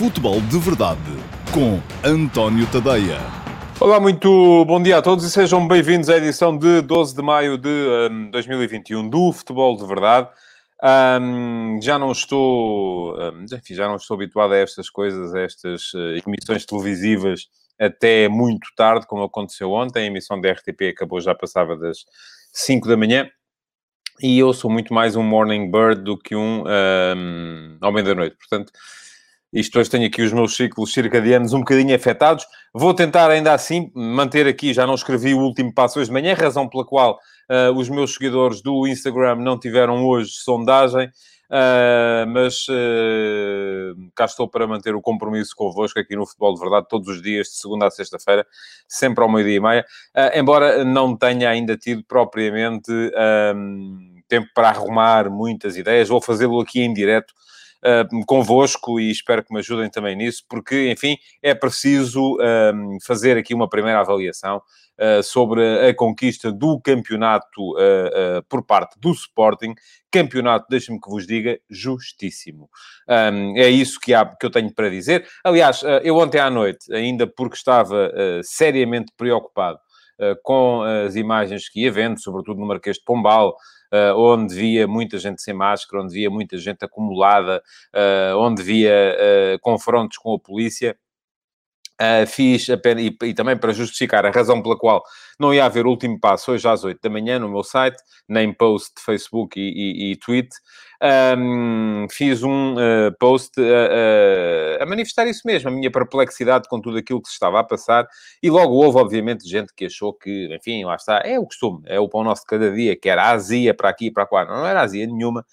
Futebol de Verdade com António Tadeia. Olá, muito bom dia a todos e sejam bem-vindos à edição de 12 de maio de um, 2021 do Futebol de Verdade. Um, já não estou, um, enfim, já não estou habituado a estas coisas, a estas uh, emissões televisivas até muito tarde, como aconteceu ontem. A emissão da RTP acabou já passava das 5 da manhã. E eu sou muito mais um morning bird do que um, um homem da noite. Portanto, isto hoje tenho aqui os meus ciclos circadianos um bocadinho afetados. Vou tentar ainda assim manter aqui, já não escrevi o último passo hoje de manhã, razão pela qual uh, os meus seguidores do Instagram não tiveram hoje sondagem, uh, mas uh, cá estou para manter o compromisso convosco aqui no Futebol de Verdade, todos os dias, de segunda a sexta-feira, sempre ao meio-dia e meia, embora não tenha ainda tido propriamente tempo para arrumar muitas ideias, vou fazê-lo aqui em direto uh, convosco e espero que me ajudem também nisso, porque, enfim, é preciso uh, fazer aqui uma primeira avaliação uh, sobre a conquista do campeonato uh, por parte do Sporting. Campeonato, deixe-me que vos diga, justíssimo. Um, é isso que, há, que eu tenho para dizer. Aliás, eu ontem à noite, ainda porque estava seriamente preocupado com as imagens que ia vendo, sobretudo no Marquês de Pombal, uh, onde via muita gente sem máscara, onde via muita gente acumulada, uh, onde via uh, confrontos com a polícia. Uh, fiz apenas, e, e, também para justificar a razão pela qual não ia haver último passo hoje às 8 da manhã no meu site, nem post de Facebook e, e, e tweet, um, fiz um uh, post a manifestar isso mesmo, a minha perplexidade com tudo aquilo que se estava a passar, e logo houve, obviamente, gente que achou que, enfim, lá está, é o costume, é o pão nosso de cada dia, que era azia para aqui e para lá. Não, não era azia nenhuma.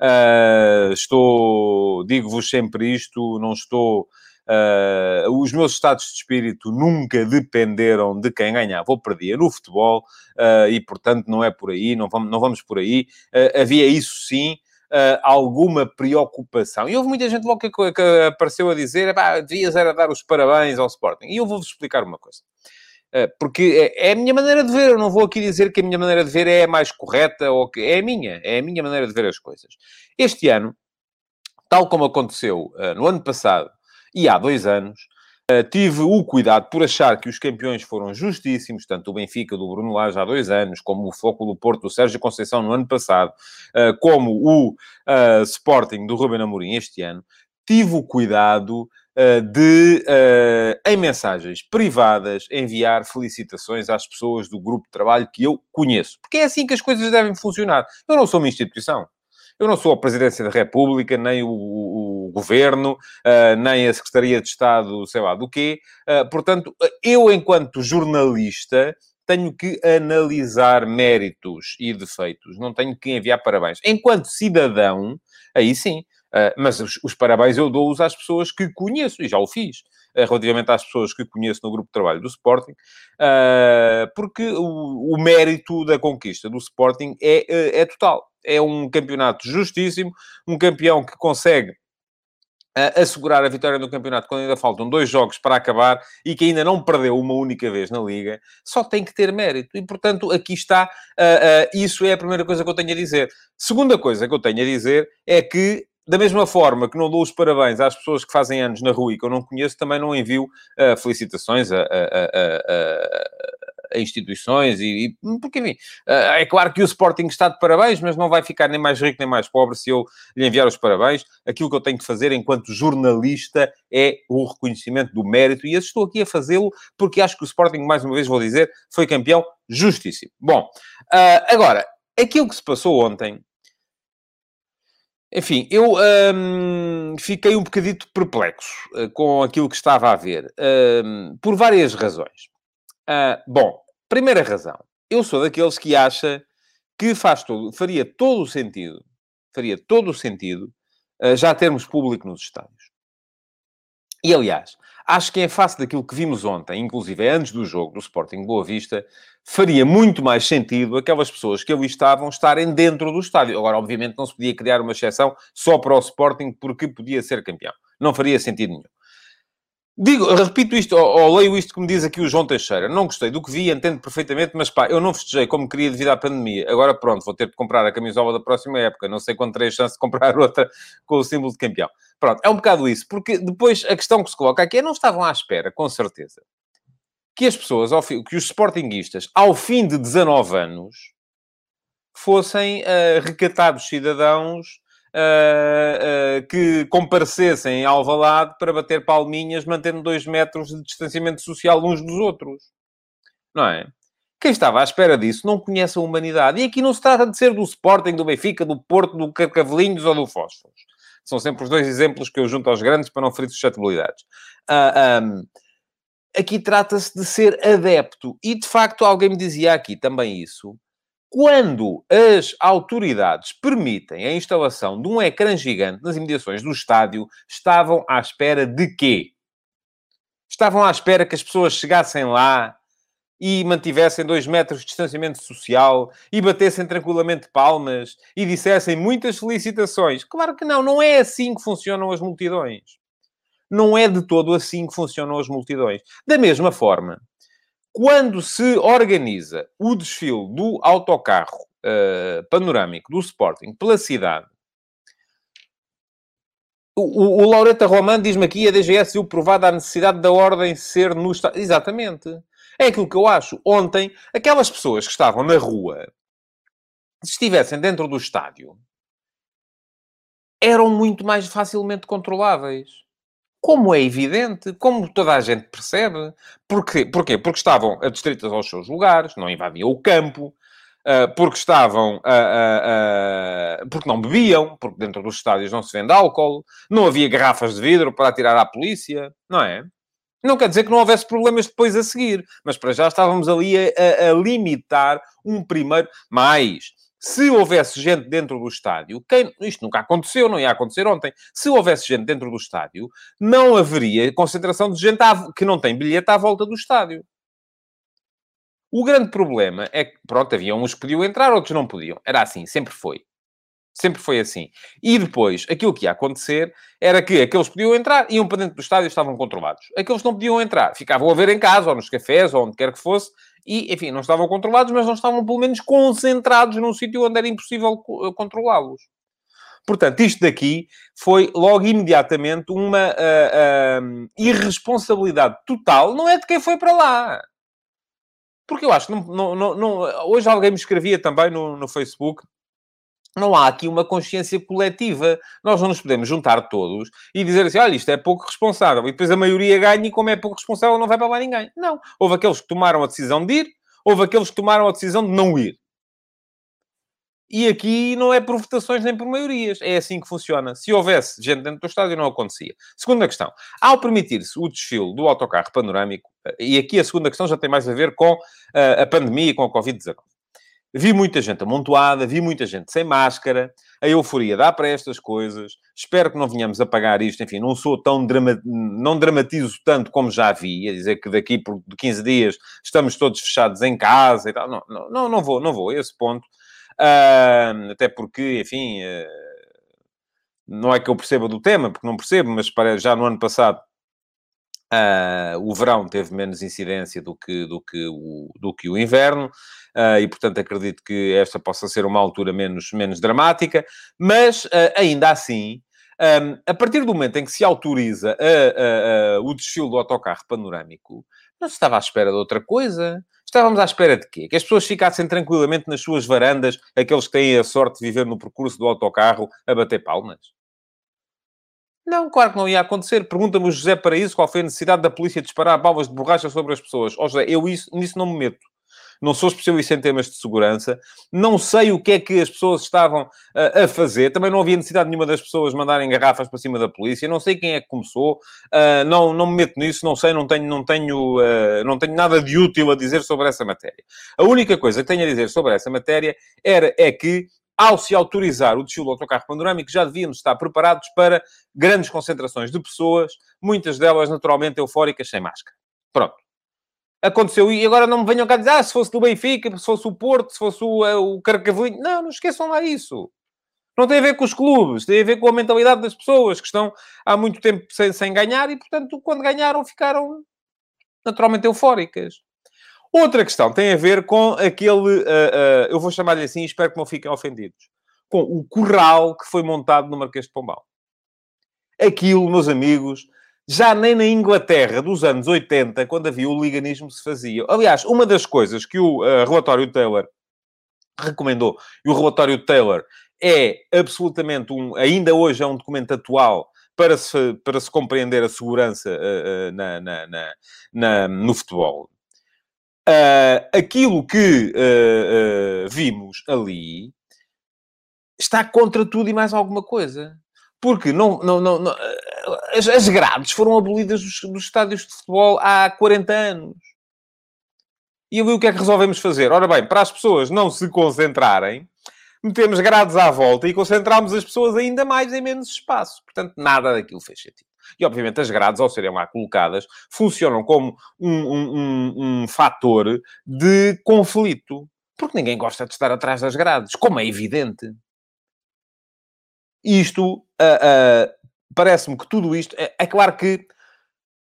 Uh, estou, digo-vos sempre isto, não estou Uh, os meus estados de espírito nunca dependeram de quem ganhava ou perdia no futebol uh, e, portanto, não é por aí, não vamos, não vamos por aí. Uh, havia isso sim. alguma preocupação. E houve muita gente logo que, que apareceu a dizer devias era dar os parabéns ao Sporting. E eu vou-vos explicar uma coisa. Porque é, é a minha maneira de ver, eu não vou aqui dizer que a minha maneira de ver é a mais correta ou que é a minha, é a minha maneira de ver as coisas. Este ano, tal como aconteceu no ano passado, e há dois anos, Uh, tive o cuidado por achar que os campeões foram justíssimos, tanto o Benfica do Bruno Lage há dois anos, como o do Porto do Sérgio Conceição no ano passado, uh, como o uh, Sporting do Ruben Amorim este ano. Tive o cuidado de, em mensagens privadas, enviar felicitações às pessoas do grupo de trabalho que eu conheço. Porque é assim que as coisas devem funcionar. Eu não sou uma instituição. Eu não sou a Presidência da República, nem o, o, Governo, uh, nem a Secretaria de Estado, sei lá do quê. Uh, portanto, eu, enquanto jornalista, tenho que analisar méritos e defeitos, não tenho que enviar parabéns. Enquanto cidadão, aí sim, uh, mas os, os, parabéns eu dou-os às pessoas que conheço, e já o fiz, uh, relativamente às pessoas que conheço no grupo de trabalho do Sporting, uh, porque o, o, mérito da conquista do Sporting é, é total é um campeonato justíssimo, um campeão que consegue uh, assegurar a vitória no campeonato quando ainda faltam dois jogos para acabar e que ainda não perdeu uma única vez na Liga, só tem que ter mérito. E, portanto, aqui está, uh, uh, isso é a primeira coisa que eu tenho a dizer. Segunda coisa que eu tenho a dizer é que da mesma forma que não dou os parabéns às pessoas que fazem anos na rua e que eu não conheço, também não envio uh, felicitações a, a, a, a instituições e, e, porque enfim, eh, é claro que o Sporting está de parabéns, mas não vai ficar nem mais rico nem mais pobre se eu lhe enviar os parabéns. Aquilo que eu tenho que fazer enquanto jornalista é o reconhecimento do mérito e estou aqui a fazê-lo porque acho que o Sporting, mais uma vez vou dizer, foi campeão justíssimo. Bom, uh, agora, aquilo que se passou ontem enfim, eu um, fiquei um bocadito perplexo uh, com aquilo que estava a ver, um, por várias razões. Uh, bom, primeira razão. Eu sou daqueles que acha que faz todo, faria todo o sentido, faria todo o sentido uh, já termos público nos estádios. E, aliás, acho que em face daquilo que vimos ontem, inclusive antes do jogo do Sporting Boa Vista, faria muito mais sentido aquelas pessoas que ali estavam estarem dentro do estádio. Agora, obviamente, não se podia criar uma exceção só para o Sporting porque podia ser campeão. Não faria sentido nenhum. Digo, repito isto, ou, ou, leio isto que me diz aqui o João Teixeira. Não gostei do que vi, entendo perfeitamente, mas pá, eu não festejei como queria devido à pandemia. Agora pronto, vou ter de comprar a camisola da próxima época. Não sei quando terei a chance de comprar outra com o símbolo de campeão. Pronto, é um bocado isso. Porque depois a questão que se coloca aqui é não estavam à espera, com certeza, que as pessoas, que os sportinguistas, ao fim de 19 anos, fossem uh, recatados cidadãos uh, uh, que comparecessem em Alvalade para bater palminhas, mantendo dois metros de distanciamento social uns dos outros. Não é? Quem estava à espera disso não conhece a humanidade. E aqui não se trata de ser do Sporting, do Benfica, do Porto, do Carcavelinhos ou do Fósforos. São sempre os dois exemplos que eu junto aos grandes para não ferir suscetibilidades. Uh, ah, um, aqui trata-se de ser adepto. E, de facto, alguém me dizia aqui também isso quando as autoridades permitem a instalação de um ecrã gigante nas imediações do estádio, estavam à espera de quê? Estavam à espera que as pessoas chegassem lá e mantivessem dois metros de distanciamento social e batessem tranquilamente palmas e dissessem muitas felicitações. Claro que não, não é assim que funcionam as multidões. Não é de todo assim que funcionam as multidões. Da mesma forma, quando se organiza o desfile do autocarro uh, panorâmico do Sporting pela cidade, o, o, o Laureta Roman diz-me aqui, a DGS viu provada a necessidade da ordem ser no Estado. Exatamente. É aquilo que eu acho. Ontem, aquelas pessoas que estavam na rua, se estivessem dentro do estádio, eram muito mais facilmente controláveis como é evidente, como toda a gente percebe. Porquê? Porquê? Porque estavam adstritas aos seus lugares, não invadiam o campo, uh, porque estavam... Porque não bebiam, porque dentro dos estádios não se vende álcool, não havia garrafas de vidro para atirar à polícia, não é? Não quer dizer que não houvesse problemas depois a seguir, mas para já estávamos ali a, a limitar um primeiro... Mais se houvesse gente dentro do estádio, quem, isto nunca aconteceu, não ia acontecer ontem, se houvesse gente dentro do estádio, não haveria concentração de gente que não tem bilhete à volta do estádio. O grande problema é que, pronto, havia uns que podiam entrar, outros não podiam. Era assim, sempre foi. Sempre foi assim. E depois, aquilo que ia acontecer era que aqueles que podiam entrar, iam para dentro do estádio e estavam controlados. Aqueles que não podiam entrar, ficavam a ver em casa, ou nos cafés, ou onde quer que fosse, e, enfim, não estavam controlados, mas não estavam, pelo menos, concentrados num sítio onde era impossível eh, controlá-los. Portanto, isto daqui foi logo imediatamente uma uh, uh, irresponsabilidade total, não é de quem foi para lá. Porque eu acho que não, não, não, hoje alguém me escrevia também no, no Facebook não há aqui uma consciência coletiva. Nós não nos podemos juntar todos e dizer assim, olha, isto é pouco responsável. E depois a maioria ganha e como é pouco responsável não vai para lá ninguém. Não. Houve aqueles que tomaram a decisão de ir, houve aqueles que tomaram a decisão de não ir. E aqui não é por votações nem por maiorias. É assim que funciona. Se houvesse gente dentro do estádio, não acontecia. Segunda questão. Ao permitir-se o desfile do autocarro panorâmico, e aqui a segunda questão já tem mais a ver com uh, a pandemia e com a Covid-19. Vi muita gente amontoada, vi muita gente sem máscara, a euforia dá para estas coisas. Espero que não venhamos a pagar isto. Enfim, não sou tão drama... não dramatizo tanto como já vi, a dizer que daqui por 15 dias estamos todos fechados em casa e tal. Não, não, não vou, não vou a esse ponto. Uh, até porque, enfim, uh, não é que eu perceba do tema, porque não percebo, mas já no ano passado Uh, o verão teve menos incidência do que, do que, o, do que o inverno, uh, e portanto acredito que esta possa ser uma altura menos, menos dramática, mas uh, ainda assim, um, a partir do momento em que se autoriza o desfile do autocarro panorâmico, não se estava à espera de outra coisa. Estávamos à espera de quê? Que as pessoas ficassem tranquilamente nas suas varandas, aqueles que têm a sorte de viver no percurso do autocarro, a bater palmas. Não, claro que não ia acontecer. Pergunta-me o José para isso qual foi a necessidade da polícia disparar balas de borracha sobre as pessoas. Ó oh, José, eu isso, nisso não me meto. Não sou especialista em temas de segurança. Não sei o que é que as pessoas estavam uh, a fazer. Também não havia necessidade nenhuma das pessoas mandarem garrafas para cima da polícia. Não sei quem é que começou. Uh, não, não me meto nisso. Não sei, não tenho, não, tenho, uh, não tenho nada de útil a dizer sobre essa matéria. A única coisa que tenho a dizer sobre essa matéria era, é que ao se autorizar o desfile do autocarro panorâmico, já devíamos estar preparados para grandes concentrações de pessoas, muitas delas naturalmente eufóricas, sem máscara. Pronto. Aconteceu e agora não me venham cá dizer, ah, se fosse do Benfica, se fosse o Porto, se fosse o, eh, o Carcavelinho. Não, não esqueçam lá isso. Não tem a ver com os clubes, tem a ver com a mentalidade das pessoas que estão há muito tempo sem, sem ganhar e, portanto, quando ganharam, ficaram naturalmente eufóricas. Outra questão tem a ver com aquele, uh, uh, eu vou chamar-lhe assim, espero que não fiquem ofendidos, com o corral que foi montado no Marquês de Pombal. Aquilo, meus amigos, já nem na Inglaterra dos anos 80, quando havia o liganismo, se fazia. Aliás, uma das coisas que o uh, relatório Taylor recomendou, e o relatório Taylor é absolutamente um, ainda hoje é um documento atual para se, para se compreender a segurança uh, uh, na, na, na, na, no futebol. Aquilo que vimos ali está contra tudo e mais alguma coisa. Porque não, não, não, não as, as, grades foram abolidas dos, dos estádios de futebol há 40 anos. E ali o que é que resolvemos fazer? Ora bem, para as pessoas não se concentrarem, metemos grades à volta e concentramos as pessoas ainda mais em menos espaço. Portanto, nada daquilo fez sentido. E, obviamente, as grades, ao serem lá colocadas, funcionam como um, um, um, um fator de conflito. Porque ninguém gosta de estar atrás das grades, como é evidente. Isto, uh, uh, parece-me que tudo isto... É, é claro que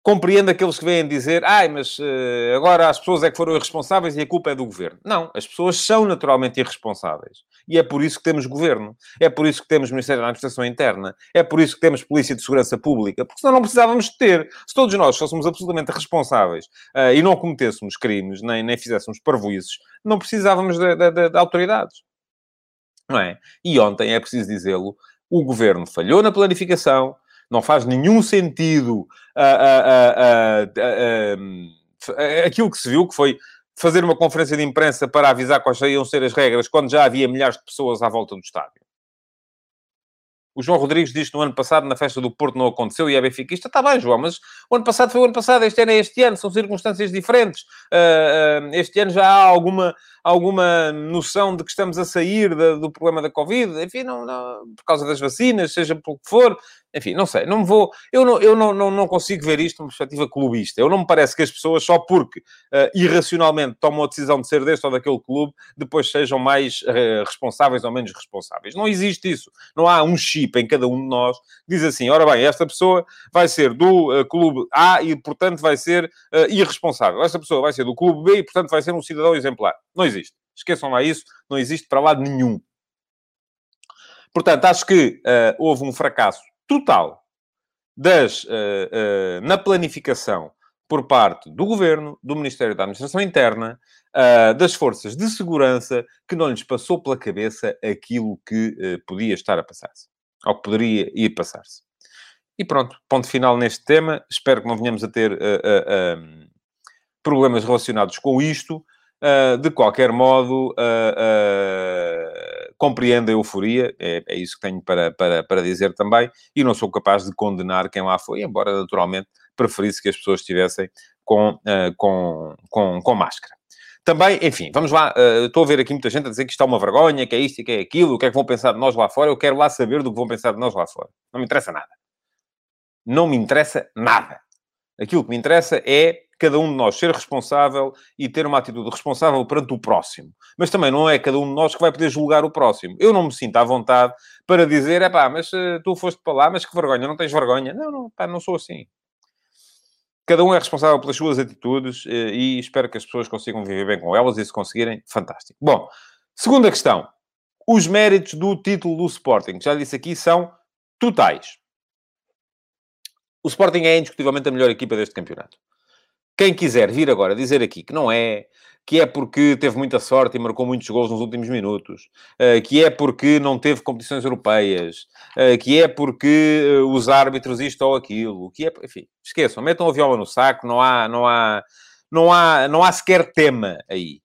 compreendo aqueles que vêm dizer, ai, mas uh, agora as pessoas é que foram irresponsáveis e a culpa é do governo. Não, as pessoas são naturalmente irresponsáveis. E é por isso que temos governo. É por isso que temos Ministério da Administração Interna. É por isso que temos Polícia de Segurança Pública. Porque senão não precisávamos de ter. Se todos nós fôssemos absolutamente responsáveis uh, e não cometêssemos crimes, nem, nem fizéssemos parvoices, não precisávamos de, de, de, de autoridades. Não é? E ontem, é preciso dizê-lo, o governo falhou na planificação, não faz nenhum sentido uh, uh, aquilo que se viu, que foi fazer uma conferência de imprensa para avisar quais iam ser as regras, quando já havia milhares de pessoas à volta do estádio. O João Rodrigues diz que no ano passado, na festa do Porto, não aconteceu e é benfiquista. Está bem, João, mas o ano passado foi o ano passado, este ano é este ano, são circunstâncias diferentes. Uh, uh, este ano já há alguma, alguma noção de que estamos a sair do problema da Covid, enfim, não, não, por causa das vacinas, seja por que for. Enfim, não sei, não vou... Eu não, eu não, não, não consigo ver isto numa perspectiva clubista. Eu não me parece que as pessoas, só porque uh, irracionalmente tomam a decisão de ser deste ou daquele clube, depois sejam mais responsáveis ou menos responsáveis. Não existe isso. Não há um X chip em cada um de nós, diz assim: ora bem, esta pessoa vai ser do uh, clube A e, portanto, vai ser uh, irresponsável. Esta pessoa vai ser do clube B e, portanto, vai ser um cidadão exemplar. Não existe. Esqueçam lá isso, não existe para lado nenhum. Portanto, acho que uh, houve um fracasso total das, na planificação por parte do Governo, do Ministério da Administração Interna, uh, das forças de segurança, que não lhes passou pela cabeça aquilo que uh, podia estar a passar-se ao que poderia ir passar-se. E pronto, ponto final neste tema. Espero que não venhamos a ter uh, uh, uh, problemas relacionados com isto. de qualquer modo, compreendo a euforia, é, é, isso que tenho para, para, para dizer também, e não sou capaz de condenar quem lá foi, embora naturalmente preferisse que as pessoas estivessem com, com, com, com máscara. Também, enfim, vamos lá. Uh, estou a ver aqui muita gente a dizer que isto é uma vergonha, que é isto e que é aquilo, o que é que vão pensar de nós lá fora. Eu quero lá saber do que vão pensar de nós lá fora. Não me interessa nada. Não me interessa nada. Aquilo que me interessa é cada um de nós ser responsável e ter uma atitude responsável perante o próximo. Mas também não é cada um de nós que vai poder julgar o próximo. Eu não me sinto à vontade para dizer, é pá, mas uh, tu foste para lá, mas que vergonha, não tens vergonha. Não, não, pá, não sou assim. Cada um é responsável pelas suas atitudes eh, e espero que as pessoas consigam viver bem com elas e se conseguirem, fantástico. Bom, segunda questão. Os méritos do título do Sporting, já disse aqui, são totais. O Sporting é indiscutivelmente a melhor equipa deste campeonato. Quem quiser vir agora dizer aqui que não é, que é porque teve muita sorte e marcou muitos gols nos últimos minutos, eh, que é porque não teve competições europeias, eh, que é porque eh, os árbitros isto ou aquilo, que é, enfim, esqueçam, metam a viola no saco, não há, não há, não há, não há sequer tema aí.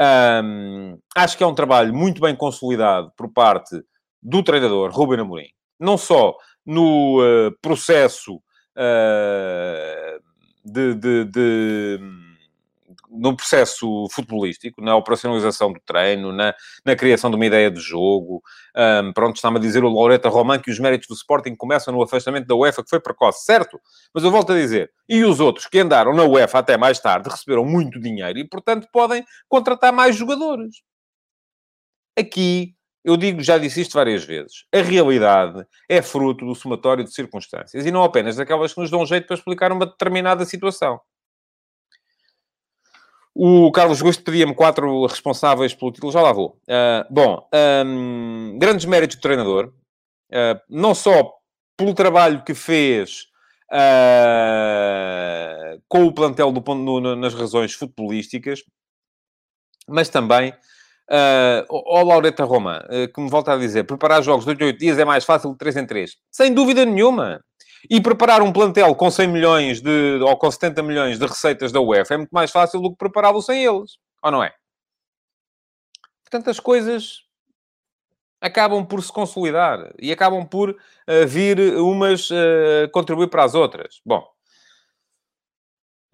Um, acho que é um trabalho muito bem consolidado por parte do treinador Ruben Amorim, não só no uh, processo uh, de, de, de no processo futebolístico, na operacionalização do treino, na, na criação de uma ideia de jogo. Um, pronto, está-me a dizer o Laureta Roman que os méritos do Sporting começam no afastamento da UEFA, que foi precoce, certo? Mas eu volto a dizer, e os outros que andaram na UEFA até mais tarde receberam muito dinheiro e, portanto, podem contratar mais jogadores. Aqui eu digo, já disse isto várias vezes, a realidade é fruto do somatório de circunstâncias e não apenas daquelas que nos dão jeito para explicar uma determinada situação. O Carlos Gosto pedia-me quatro responsáveis pelo título, já lá vou. Uh, bom, um, grandes méritos do treinador, uh, não só pelo trabalho que fez uh, com o plantel do, no, nas razões futebolísticas, mas também Uh, ó Laureta Roma, uh, que me volta a dizer, preparar jogos de 8 em 8 dias é mais fácil de 3 em 3. Sem dúvida nenhuma. E preparar um plantel com 100 milhões de, ou com 70 milhões de receitas da UEFA é muito mais fácil do que prepará-lo sem eles. Ou não é? Portanto, as coisas acabam por se consolidar e acabam por uh, vir umas uh, contribuir para as outras. Bom,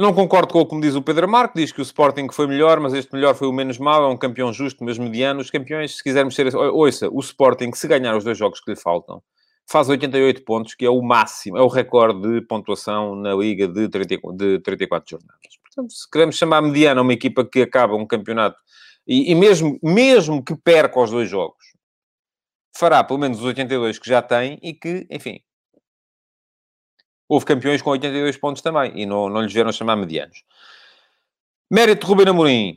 não concordo com o que diz o Pedro Marco, diz que o Sporting foi melhor, mas este melhor foi o menos mau, é um campeão justo, mas mediano. Os campeões, se quisermos ser... Ouça, o Sporting, se ganhar os dois jogos que lhe faltam, faz 88 pontos, que é o máximo, é o recorde de pontuação na Liga de, 30, de 34 jornadas. Portanto, se queremos chamar mediana uma equipa que acaba um campeonato, e, e mesmo, mesmo que perca os dois jogos, fará pelo menos os 82 que já tem e que, enfim, houve campeões com 82 pontos também, e não, não lhes vieram chamar medianos. Mérito de Ruben Amorim.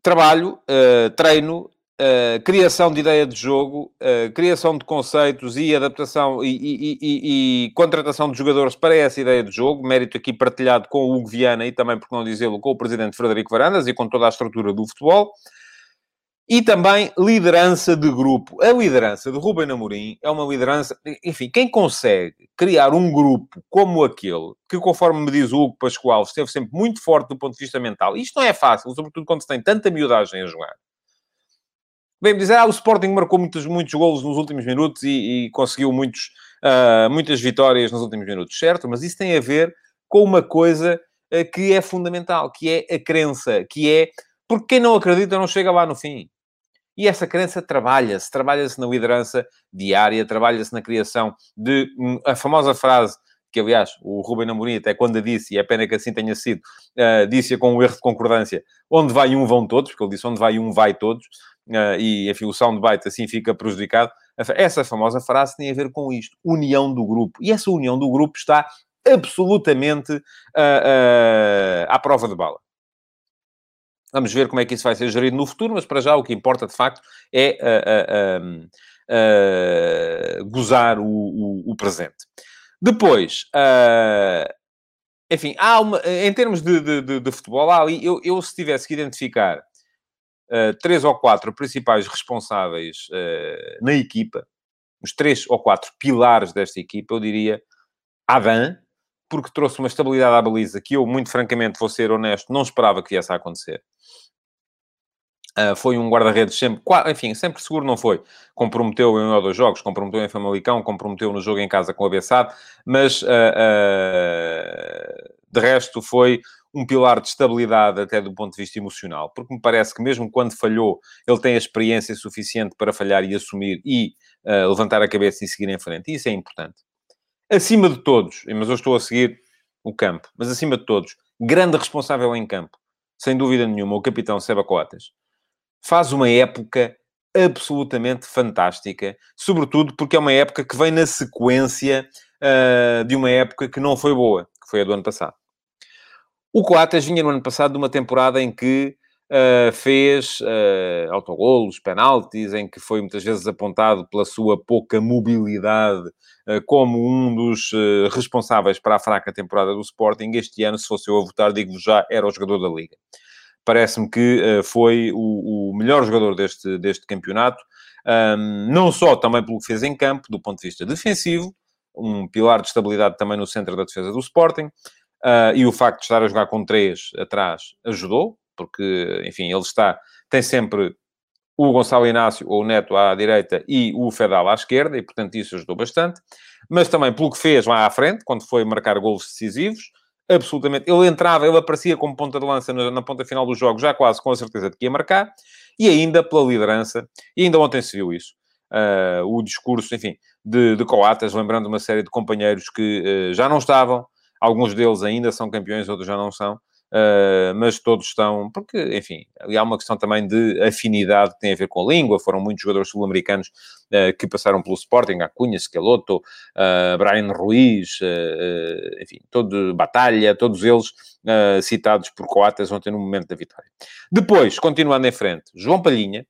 Trabalho, uh, treino, uh, criação de ideia de jogo, uh, criação de conceitos e adaptação e, e, e, e, contratação de jogadores para essa ideia de jogo. Mérito aqui partilhado com o Hugo Viana e também, por não dizê-lo, com o presidente Frederico Varandas e com toda a estrutura do futebol. E também liderança de grupo. A liderança de Ruben Amorim é uma liderança... Enfim, quem consegue criar um grupo como aquele, que conforme me diz o Hugo Pascoal, esteve sempre muito forte do ponto de vista mental. Isto não é fácil, sobretudo quando se tem tanta miudagem a jogar. Bem, dizer, ah, o Sporting marcou muitos, muitos golos nos últimos minutos e, e conseguiu muitos, uh, muitas vitórias nos últimos minutos, certo? Mas isso tem a ver com uma coisa uh, que é fundamental, que é a crença, que é... Porque quem não acredita não chega lá no fim. E essa crença trabalha-se, trabalha-se na liderança diária, trabalha-se na criação de a famosa frase que, aliás, o Ruben Amorim até quando a disse, e é pena que assim tenha sido, uh, disse com um erro de concordância, onde vai um vão todos, porque ele disse onde vai um vai todos, uh, e, enfim, o soundbite assim fica prejudicado. Essa famosa frase tem a ver com isto, união do grupo. E essa união do grupo está absolutamente uh, à prova de bala. Vamos ver como é que isso vai ser gerido no futuro, mas para já o que importa, de facto, é uh, uh, uh, gozar o, o, o, presente. Depois, enfim, há uma, em termos de, de, de, de futebol, há ali, eu, eu, se tivesse que identificar três ou quatro principais responsáveis na equipa, os três ou quatro pilares desta equipa, eu diria Adam, porque trouxe uma estabilidade à baliza que eu, muito francamente, vou ser honesto, não esperava que viesse a acontecer. Uh, foi um guarda-redes sempre, enfim, sempre seguro não foi. Comprometeu em um ou dois jogos, comprometeu em Famalicão, comprometeu no jogo em casa com o Bessade, mas uh, uh, de resto foi um pilar de estabilidade até do ponto de vista emocional, porque me parece que mesmo quando falhou, ele tem a experiência suficiente para falhar e assumir e levantar a cabeça e seguir em frente. E isso é importante. Acima de todos, mas eu estou a seguir o campo, mas acima de todos, grande responsável em campo, sem dúvida nenhuma, o capitão Seba Coates faz uma época absolutamente fantástica, sobretudo porque é uma época que vem na sequência uh, de uma época que não foi boa, que foi a do ano passado. O Coates vinha no ano passado de uma temporada em que uh, fez uh, autogolos, penaltis, em que foi muitas vezes apontado pela sua pouca mobilidade uh, como um dos responsáveis para a fraca temporada do Sporting. Este ano, se fosse eu a votar, digo já, era o jogador da Liga parece-me que uh, foi o, o, melhor jogador deste, deste campeonato, um, não só também pelo que fez em campo, do ponto de vista defensivo, um pilar de estabilidade também no centro da defesa do Sporting, uh, e o facto de estar a jogar com três atrás ajudou, porque, enfim, ele está, tem sempre o Gonçalo Inácio ou o Neto à direita e o Fedal à esquerda, e portanto isso ajudou bastante, mas também pelo que fez lá à frente, quando foi marcar golos decisivos, absolutamente. Ele entrava, ele aparecia como ponta de lança na, na, ponta final do jogo, já quase com a certeza de que ia marcar, e ainda pela liderança, e ainda ontem se viu isso. Uh, o discurso, enfim, de, de Coates, lembrando uma série de companheiros que uh, já não estavam, alguns deles ainda são campeões, outros já não são, uh, mas todos estão, porque, enfim, há uma questão também de afinidade que tem a ver com a língua, foram muitos jogadores sul-americanos uh, que passaram pelo Sporting, Acunha, Scalotto, uh, Brian Ruiz, enfim, todo, Batalha, todos eles citados por Coates ontem no momento da vitória. Depois, continuando em frente, João Palhinha,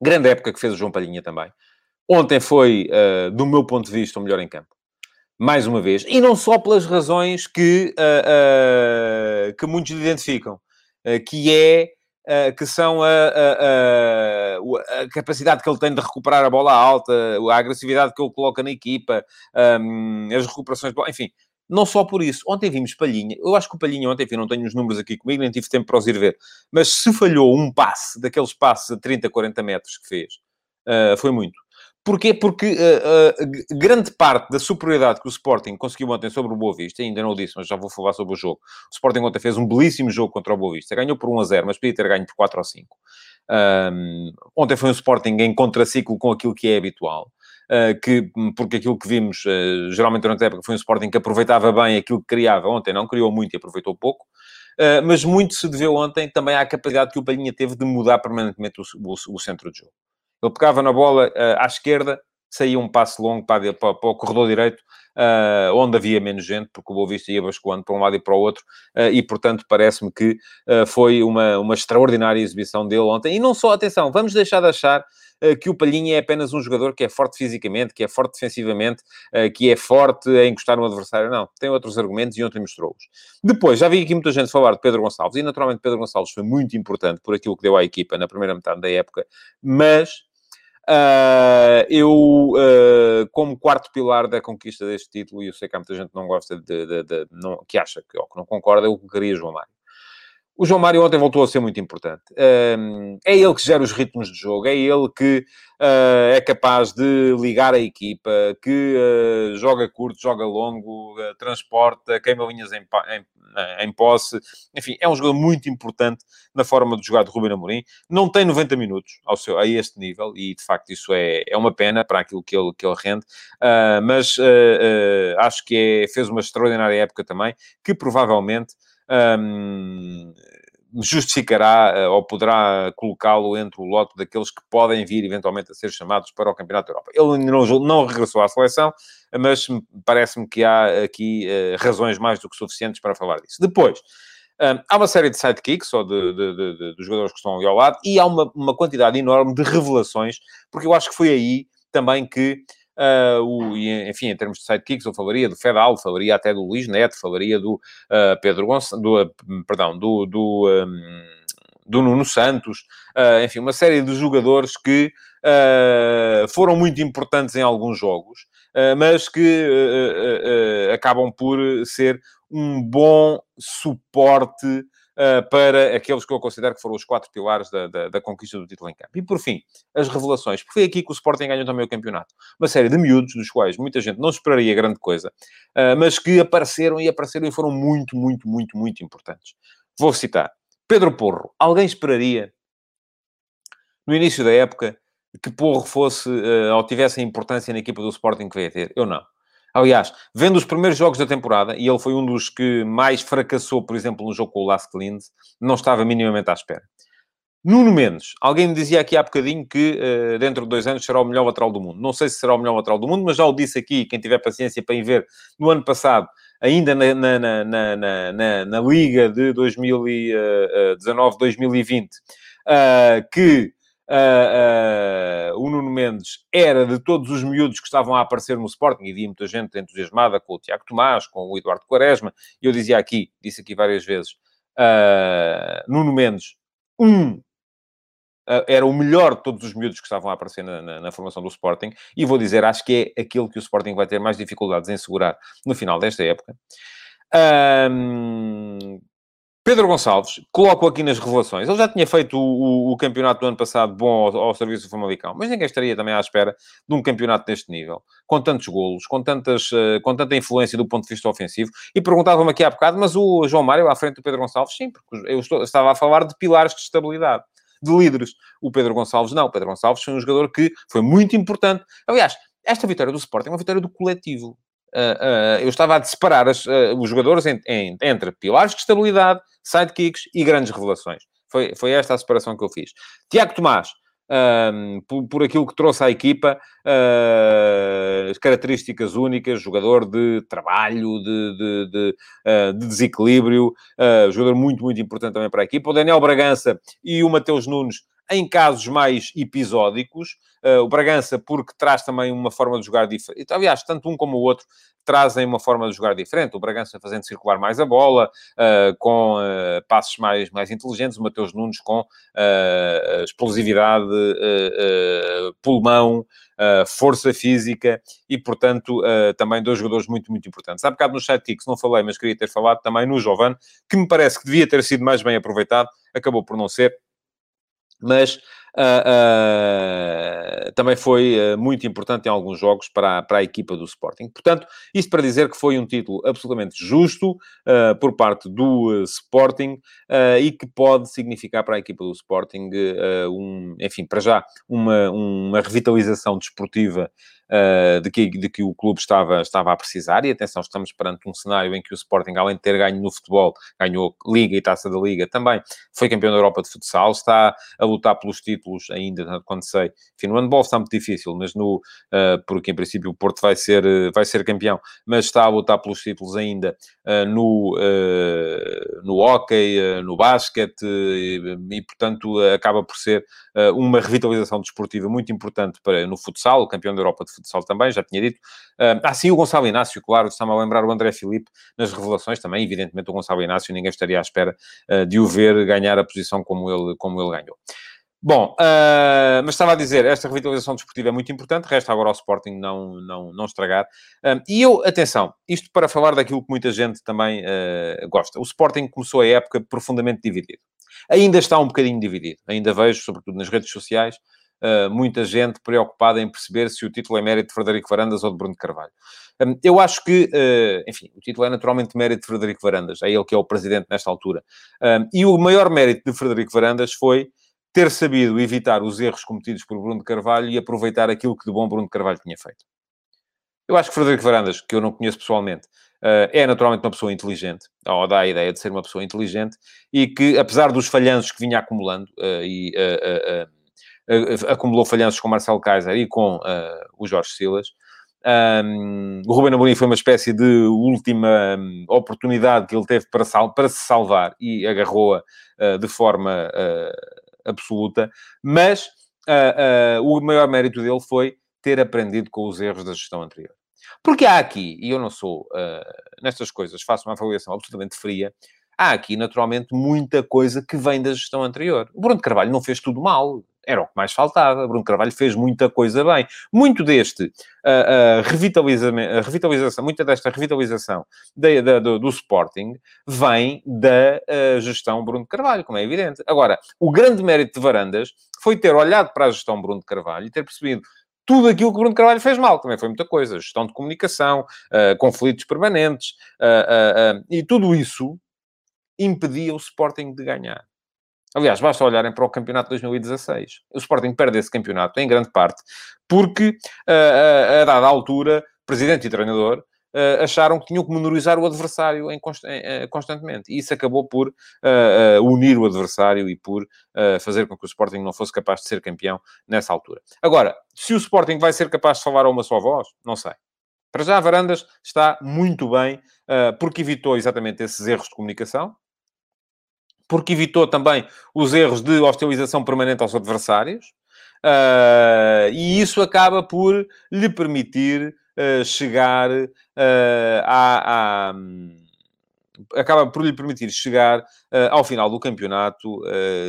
grande época que fez o João Palhinha também, Ontem foi, do meu ponto de vista, o melhor em campo. Mais uma vez. E não só pelas razões que, uh, uh, que muitos identificam. que é... que são a, a, a, a, capacidade que ele tem de recuperar a bola alta, a agressividade que ele coloca na equipa, um, as recuperações enfim, não só por isso. Ontem vimos Palhinha. Eu acho que o Palhinha ontem, enfim, não tenho os números aqui comigo, nem tive tempo para os ir ver. Mas se falhou um passe, daqueles passes a 30, 40 metros que fez, uh, foi muito. Porquê? Porque uh, uh, grande parte da superioridade que o Sporting conseguiu ontem sobre o Boa Vista, ainda não o disse, mas já vou falar sobre o jogo. O Sporting ontem fez um belíssimo jogo contra o Boa Vista. Ganhou por 1 a 0, mas podia ter ganho por 4 ou 5. Um, ontem foi um Sporting em contraciclo com aquilo que é habitual. Uh, que, porque aquilo que vimos, uh, geralmente durante a época, foi um Sporting que aproveitava bem aquilo que criava. Ontem não criou muito e aproveitou pouco. Uh, mas muito se deveu ontem também à capacidade que o Palhinha teve de mudar permanentemente o, o, o centro de jogo. Ele pegava na bola uh, à esquerda, saía um passo longo para, para, para o corredor direito, uh, onde havia menos gente, porque o Boa Vista ia basculando para um lado e para o outro, uh, e portanto parece-me que foi uma, uma extraordinária exibição dele ontem. E não só, atenção, vamos deixar de achar que o Palhinha é apenas um jogador que é forte fisicamente, que é forte defensivamente, que é forte a encostar no adversário. Não, tem outros argumentos e ontem mostrou-os. Depois, já vi aqui muita gente falar de Pedro Gonçalves, e naturalmente Pedro Gonçalves foi muito importante por aquilo que deu à equipa na primeira metade da época, mas Uh, eu, uh, como quarto pilar da conquista deste título, e eu sei que há muita gente que não gosta de, de, de não, que acha que, ou que não concorda, eu colocaria João Mário. O João Mário ontem voltou a ser muito importante. É ele que gera os ritmos de jogo, é ele que uh, é capaz de ligar a equipa, que uh, joga curto, joga longo, uh, transporta, queima linhas em, em, em, posse. Enfim, é um jogador muito importante na forma de jogar de Ruben Amorim. Não tem 90 minutos ao seu, a este nível e, de facto, isso é, é uma pena para aquilo que ele, que ele rende. mas acho que é, fez uma extraordinária época também, que provavelmente um, justificará uh, ou poderá colocá-lo entre o lote daqueles que podem vir eventualmente a ser chamados para o Campeonato da Europa. Ele não, não regressou à seleção, mas parece-me que há aqui uh, razões mais do que suficientes para falar disso. Depois, um, há uma série de sidekicks, ou de, de, de, de, jogadores que estão ali ao lado, e há uma, uma quantidade enorme de revelações, porque eu acho que foi aí também que Uh, o, enfim, em termos de sidekicks, eu falaria do Fedal, falaria até do Luís Neto, falaria do uh, Pedro Gonçalves, do, uh, perdão, do, do, um, do Nuno Santos, enfim, uma série de jogadores que foram muito importantes em alguns jogos, mas que acabam por ser um bom suporte para aqueles que eu considero que foram os quatro pilares da, da, da, conquista do título em campo. E, por fim, as revelações. Porque foi aqui que o Sporting ganhou também o campeonato. Uma série de miúdos, dos quais muita gente não esperaria grande coisa, uh, mas que apareceram e apareceram e foram muito, muito, muito, muito importantes. Vou citar. Pedro Porro. Alguém esperaria, no início da época, que Porro fosse, uh, ou tivesse a importância na equipa do Sporting que veio a ter? Eu não. Aliás, vendo os primeiros jogos da temporada, e ele foi um dos que mais fracassou, por exemplo, no jogo com o Las Clins, não estava minimamente à espera. Nuno Mendes, alguém me dizia aqui há bocadinho que uh, dentro de dois anos será o melhor lateral do mundo. Não sei se será o melhor lateral do mundo, mas já o disse aqui, quem tiver paciência para ir ver, no ano passado, ainda na, na, na, na, Liga de 2019-2020, uh, uh, que Uh, uh, o Nuno Mendes era de todos os miúdos que estavam a aparecer no Sporting, e havia muita gente entusiasmada com o Tiago Tomás, com o Eduardo Quaresma, e eu dizia aqui, disse aqui várias vezes, uh, Nuno Mendes, um, era o melhor de todos os miúdos que estavam a aparecer na, na, na, formação do Sporting, e vou dizer, acho que é aquele que o Sporting vai ter mais dificuldades em segurar no final desta época. Pedro Gonçalves, coloco aqui nas revelações. Ele já tinha feito o, o, o campeonato do ano passado bom ao, ao, serviço do Famalicão, mas ninguém estaria também à espera de um campeonato deste nível, com tantos golos, com, tantas, uh, com tanta influência do ponto de vista ofensivo. E perguntava-me aqui há bocado, mas o João Mário à frente do Pedro Gonçalves, sim, porque eu estou, estava a falar de pilares de estabilidade, de líderes. O Pedro Gonçalves não. O Pedro Gonçalves foi um jogador que foi muito importante. Aliás, esta vitória do Sporting é uma vitória do coletivo. Uh, uh, eu estava a separar as, uh, os jogadores em, em, entre pilares de estabilidade, sidekicks e grandes revelações. Foi, foi esta a separação que eu fiz. Tiago Tomás, por, por, aquilo que trouxe à equipa, uh, características únicas, jogador de trabalho, de, de, de, uh, de desequilíbrio, uh, jogador muito, muito importante também para a equipa. O Daniel Bragança e o Mateus Nunes em casos mais episódicos. Uh, o Bragança, porque traz também uma forma de jogar diferente. Aliás, tanto um como o outro trazem uma forma de jogar diferente. O Bragança fazendo circular mais a bola, uh, com uh, passos mais, mais inteligentes. O Mateus Nunes com explosividade, pulmão, força física e, portanto, também dois jogadores muito, muito importantes. Há bocado no sidekicks não falei, mas queria ter falado também no Jovan, que me parece que devia ter sido mais bem aproveitado, acabou por não ser mas uh, uh, também foi uh, muito importante em alguns jogos para, para a equipa do Sporting. Portanto, isto para dizer que foi um título absolutamente justo por parte do Sporting e que pode significar para a equipa do Sporting, um, enfim, para já, uma, uma revitalização desportiva uh, de, que, de que o clube estava, estava a precisar. E atenção, estamos perante um cenário em que o Sporting, além de ter ganho no futebol, ganhou Liga e Taça da Liga, também foi campeão da Europa de futsal, está a lutar pelos títulos ainda, quando sei. Enfim, no handball está muito difícil, mas no, uh, porque em princípio o Porto vai ser, vai ser campeão, mas está a lutar pelos títulos ainda uh, no, no hockey, no basquete, e, e, portanto acaba por ser uma revitalização desportiva muito importante para, no futsal, o campeão da Europa de futsal também, já tinha dito. Uh, ah, sim, o Gonçalo Inácio, claro, está-me a lembrar o André Filipe nas revelações também, evidentemente o Gonçalo Inácio, ninguém estaria à espera uh, de o ver ganhar a posição como ele, como ele ganhou. Bom, uh, mas estava a dizer, esta revitalização desportiva é muito importante, resta agora ao Sporting não, não, não estragar. E eu, atenção, isto para falar daquilo que muita gente também uh, gosta. O Sporting começou a época profundamente dividido. Ainda está um bocadinho dividido. Ainda vejo, sobretudo nas redes sociais, uh, muita gente preocupada em perceber se o título é mérito de Frederico Varandas ou de Bruno Carvalho. Um, eu acho que, uh, enfim, o título é naturalmente mérito de Frederico Varandas, é ele que é o presidente nesta altura. Um, e o maior mérito de Frederico Varandas foi ter sabido evitar os erros cometidos por Bruno Carvalho e aproveitar aquilo que de bom Bruno Carvalho tinha feito. Eu acho que Frederico Varandas, que eu não conheço pessoalmente, uh, é naturalmente uma pessoa inteligente, ou dá a ideia de ser uma pessoa inteligente, e que, apesar dos falhanços que vinha acumulando, e acumulou falhanços com Marcelo Kaiser e com uh, o Jorge Silas. Um, o Ruben Amorim foi uma espécie de última um, oportunidade que ele teve para, sal para se salvar e agarrou-a uh, de forma uh, absoluta, mas o maior mérito dele foi ter aprendido com os erros da gestão anterior. Porque há aqui, e eu não sou nestas coisas, faço uma avaliação absolutamente fria, há aqui naturalmente muita coisa que vem da gestão anterior. O Bruno Carvalho não fez tudo mal, era o que mais faltava. Bruno Carvalho fez muita coisa bem. Muito deste uh, uh, revitalização, revitalização, muita desta revitalização de, de, do, do, Sporting vem da gestão Bruno Carvalho, como é evidente. Agora, o grande mérito de Varandas foi ter olhado para a gestão Bruno Carvalho e ter percebido tudo aquilo que Bruno Carvalho fez mal, também foi muita coisa, gestão de comunicação, conflitos permanentes, e tudo isso impedia o Sporting de ganhar. Aliás, basta olharem para o campeonato de 2016. O Sporting perde esse campeonato, em grande parte, porque, a, a, a dada altura, presidente e treinador Uh, acharam que tinham que menorizar o adversário em const uh, constantemente. E isso acabou por uh, unir o adversário e por fazer com que o Sporting não fosse capaz de ser campeão nessa altura. Agora, se o Sporting vai ser capaz de falar a uma só voz, não sei. Para já, Varandas está muito bem, porque evitou exatamente esses erros de comunicação, porque evitou também os erros de hostilização permanente aos adversários, uh, e isso acaba por lhe permitir uh, chegar uh, a, a acaba por lhe permitir chegar uh, ao final do campeonato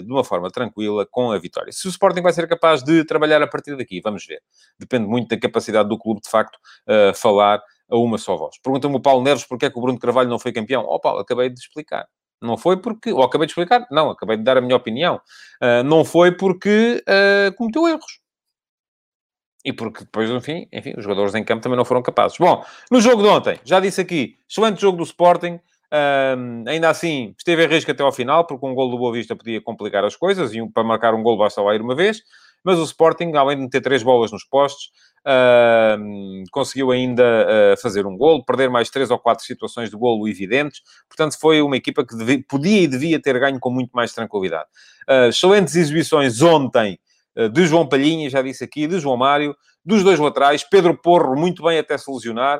de uma forma tranquila com a vitória. Se o Sporting vai ser capaz de trabalhar a partir daqui, vamos ver. Depende muito da capacidade do clube, de facto, falar a uma só voz. Pergunta-me o Paulo Neves porque é que o Bruno Carvalho não foi campeão. Ó oh, Paulo, acabei de explicar. Não foi porque, ou acabei de explicar, não, acabei de dar a minha opinião. Uh, não foi porque uh, cometeu erros. E porque depois, enfim, enfim, os jogadores em campo também não foram capazes. Bom, no jogo de ontem, já disse aqui, excelente jogo do Sporting. Um, ainda assim, esteve em risco até ao final, porque um gol do Boa Vista podia complicar as coisas, e um, para marcar um gol basta lá ir uma vez. Mas o Sporting, além de meter três bolas nos postos, Uh, conseguiu ainda uh, fazer um golo, perder mais três ou quatro situações de golo evidentes. Portanto, foi uma equipa que devia, podia e devia ter ganho com muito mais tranquilidade. Uh, excelentes exibições ontem de João Palhinha, já disse aqui, de João Mário, dos dois laterais, Pedro Porro, muito bem até se lesionar,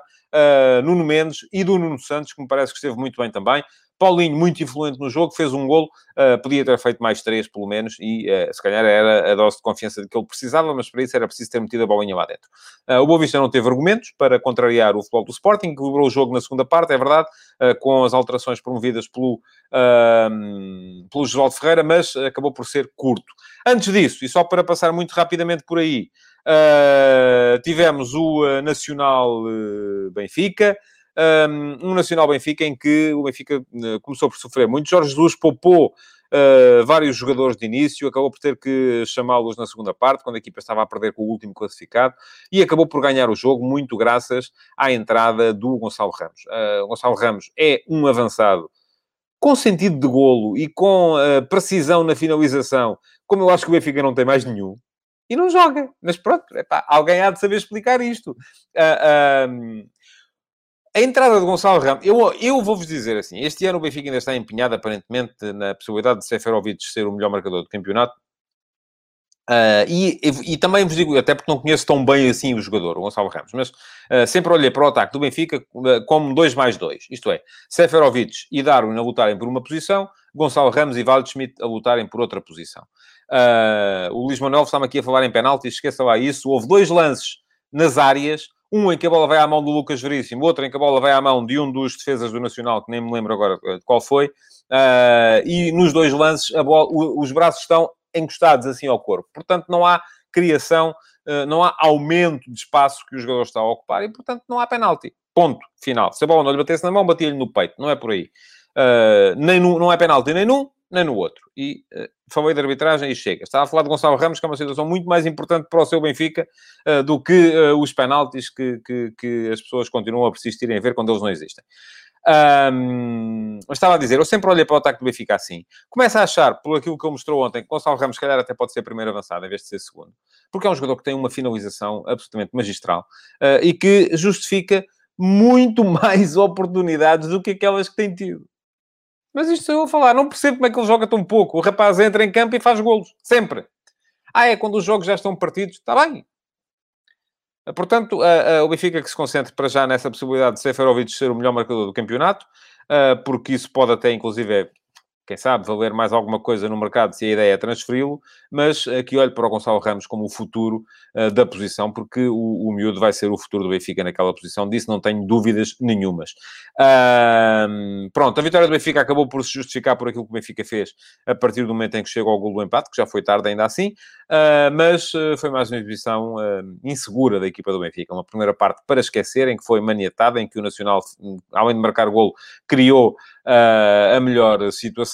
Nuno Mendes e do Nuno Santos, que me parece que esteve muito bem também. Paulinho, muito influente no jogo, fez um golo, uh, podia ter feito mais três, pelo menos, e uh, se calhar era a dose de confiança de que ele precisava, mas para isso era preciso ter metido a bolinha lá dentro. Uh, o Boa Vista não teve argumentos para contrariar o futebol do Sporting, que equilibrou o jogo na segunda parte, é verdade, com as alterações promovidas pelo, pelo Josualdo Ferreira, mas acabou por ser curto. Antes disso, e só para passar muito rapidamente por aí, tivemos o Nacional Benfica, um Nacional Benfica em que o Benfica eh, começou por sofrer muito. Jorge Jesus poupou uh, vários jogadores de início, acabou por ter que chamá-los na segunda parte, quando a equipa estava a perder com o último classificado, e acabou por ganhar o jogo, muito graças à entrada do Gonçalo Ramos. Uh, Gonçalo Ramos é um avançado com sentido de golo e com uh, precisão na finalização, como eu acho que o Benfica não tem mais nenhum, e não joga. Mas pronto, epá, alguém há de saber explicar isto. Uh, a entrada de Gonçalo Ramos, eu, eu vou-vos dizer assim, este ano o Benfica ainda está empenhado aparentemente na possibilidade de Seferovic ser o melhor marcador do campeonato. Uh, e, e, e, também vos digo, até porque não conheço tão bem assim o jogador, o Gonçalo Ramos, mas uh, sempre olhei para o ataque do Benfica uh, como 2 mais 2. Isto é, Seferovic e Darwin a lutarem por uma posição, Gonçalo Ramos e Waldschmidt a lutarem por outra posição. o Luís Manuel está-me aqui a falar em penalti, esqueça lá isso. Houve dois lances nas áreas um em que a bola vai à mão do Lucas Veríssimo, outro em que a bola vai à mão de um dos defesas do Nacional, que nem me lembro agora de qual foi, uh, e nos dois lances bola, os braços estão encostados assim ao corpo. Portanto, não há criação, uh, não há aumento de espaço que o jogador está a ocupar e, portanto, não há penalti. Ponto. Final. Se a bola não lhe batesse na mão, batia-lhe no peito. Não é por aí. Uh, nem no, não é penalti nem num, nem no outro. E uh, falei de arbitragem e chega. Estava a falar de Gonçalo Ramos, que é uma situação muito mais importante para o seu Benfica uh, do que uh, os penaltis que, que, que, as pessoas continuam a persistir em ver quando eles não existem. Um, estava a dizer, eu sempre olhei para o ataque do Benfica assim. Começo a achar, por aquilo que ele mostrou ontem, que Gonçalo Ramos, se calhar, até pode ser primeiro avançado em vez de ser segundo. Porque é um jogador que tem uma finalização absolutamente magistral e que justifica muito mais oportunidades do que aquelas que tem tido. Mas isto eu a falar. Não percebo como é que ele joga tão pouco. O rapaz entra em campo e faz golos. Sempre. Ah, é quando os jogos já estão partidos. Está bem. Portanto, uh, uh, o Benfica que se concentre para já nessa possibilidade de Seferovic ser o melhor marcador do campeonato, porque isso pode até, inclusive, quem sabe, valer mais alguma coisa no mercado se a ideia é transferi-lo, mas aqui olho para o Gonçalo Ramos como o futuro uh, da posição, porque o, o miúdo vai ser o futuro do Benfica naquela posição, disso não tenho dúvidas nenhumas. Uh, pronto, a vitória do Benfica acabou por se justificar por aquilo que o Benfica fez a partir do momento em que chegou ao gol do empate, que já foi tarde ainda assim, uh, mas ah, foi mais uma exibição insegura da equipa do Benfica. Uma primeira parte para esquecer, em que foi maniatada, em que o Nacional, além de marcar gol, criou a melhor situação.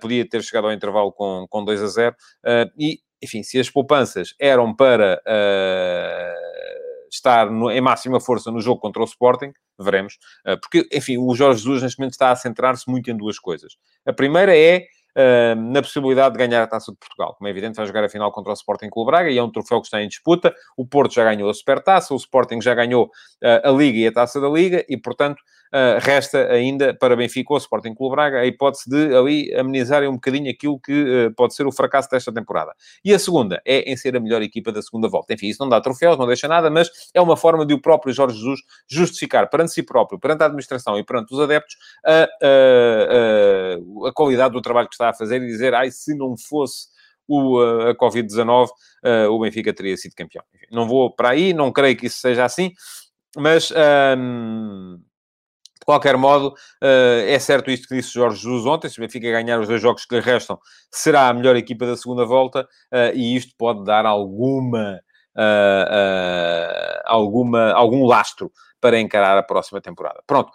Podia ter chegado ao intervalo com, com 2 a 0 e enfim, se as poupanças eram para uh, estar no, em máxima força no jogo contra o Sporting, veremos. Uh, porque, enfim, o Jorge Jesus neste momento está a centrar-se muito em duas coisas. A primeira é uh, na possibilidade de ganhar a Taça de Portugal. Como é evidente, vai jogar a final contra o Sporting Clube Braga e é um troféu que está em disputa. O Porto já ganhou a Supertaça, o Sporting já ganhou uh, a Liga e a Taça da Liga e, portanto, uh, resta ainda para Benfica ou Sporting Clube Braga a hipótese de ali amenizarem um bocadinho aquilo que pode ser o fracasso desta temporada. E a segunda é em ser a melhor equipa da segunda volta. Enfim, isso não dá troféus, não deixa nada, mas é uma forma de o próprio Jorge Jesus justificar perante si próprio, perante a administração e perante os adeptos a, a, a, a qualidade do trabalho que está a fazer e dizer, ai, se não fosse o, a Covid-19, uh, o Benfica teria sido campeão. Enfim, não vou para aí, não creio que isso seja assim, mas... de qualquer modo, uh, é certo isto que disse Jorge Jesus ontem, se o Benfica ganhar os dois jogos que lhe restam, será a melhor equipa da segunda volta, uh, e isto pode dar alguma, uh, alguma, algum lastro para encarar a próxima temporada. Pronto.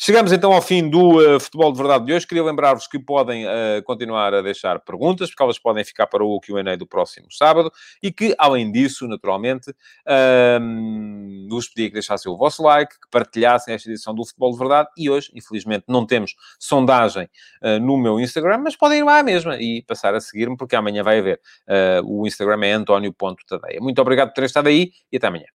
Chegamos então ao fim do uh, Futebol de Verdade de hoje. Queria lembrar-vos que podem uh, continuar a deixar perguntas, porque elas podem ficar para o Q&A do próximo sábado, e que, além disso, naturalmente, uh, vos pedia que deixassem o vosso like, que partilhassem esta edição do Futebol de Verdade, e hoje, infelizmente, não temos sondagem uh, no meu Instagram, mas podem ir lá mesmo e passar a seguir-me, porque amanhã vai haver. o Instagram é antonio.tadeia. Muito obrigado por terem estado aí, e até amanhã.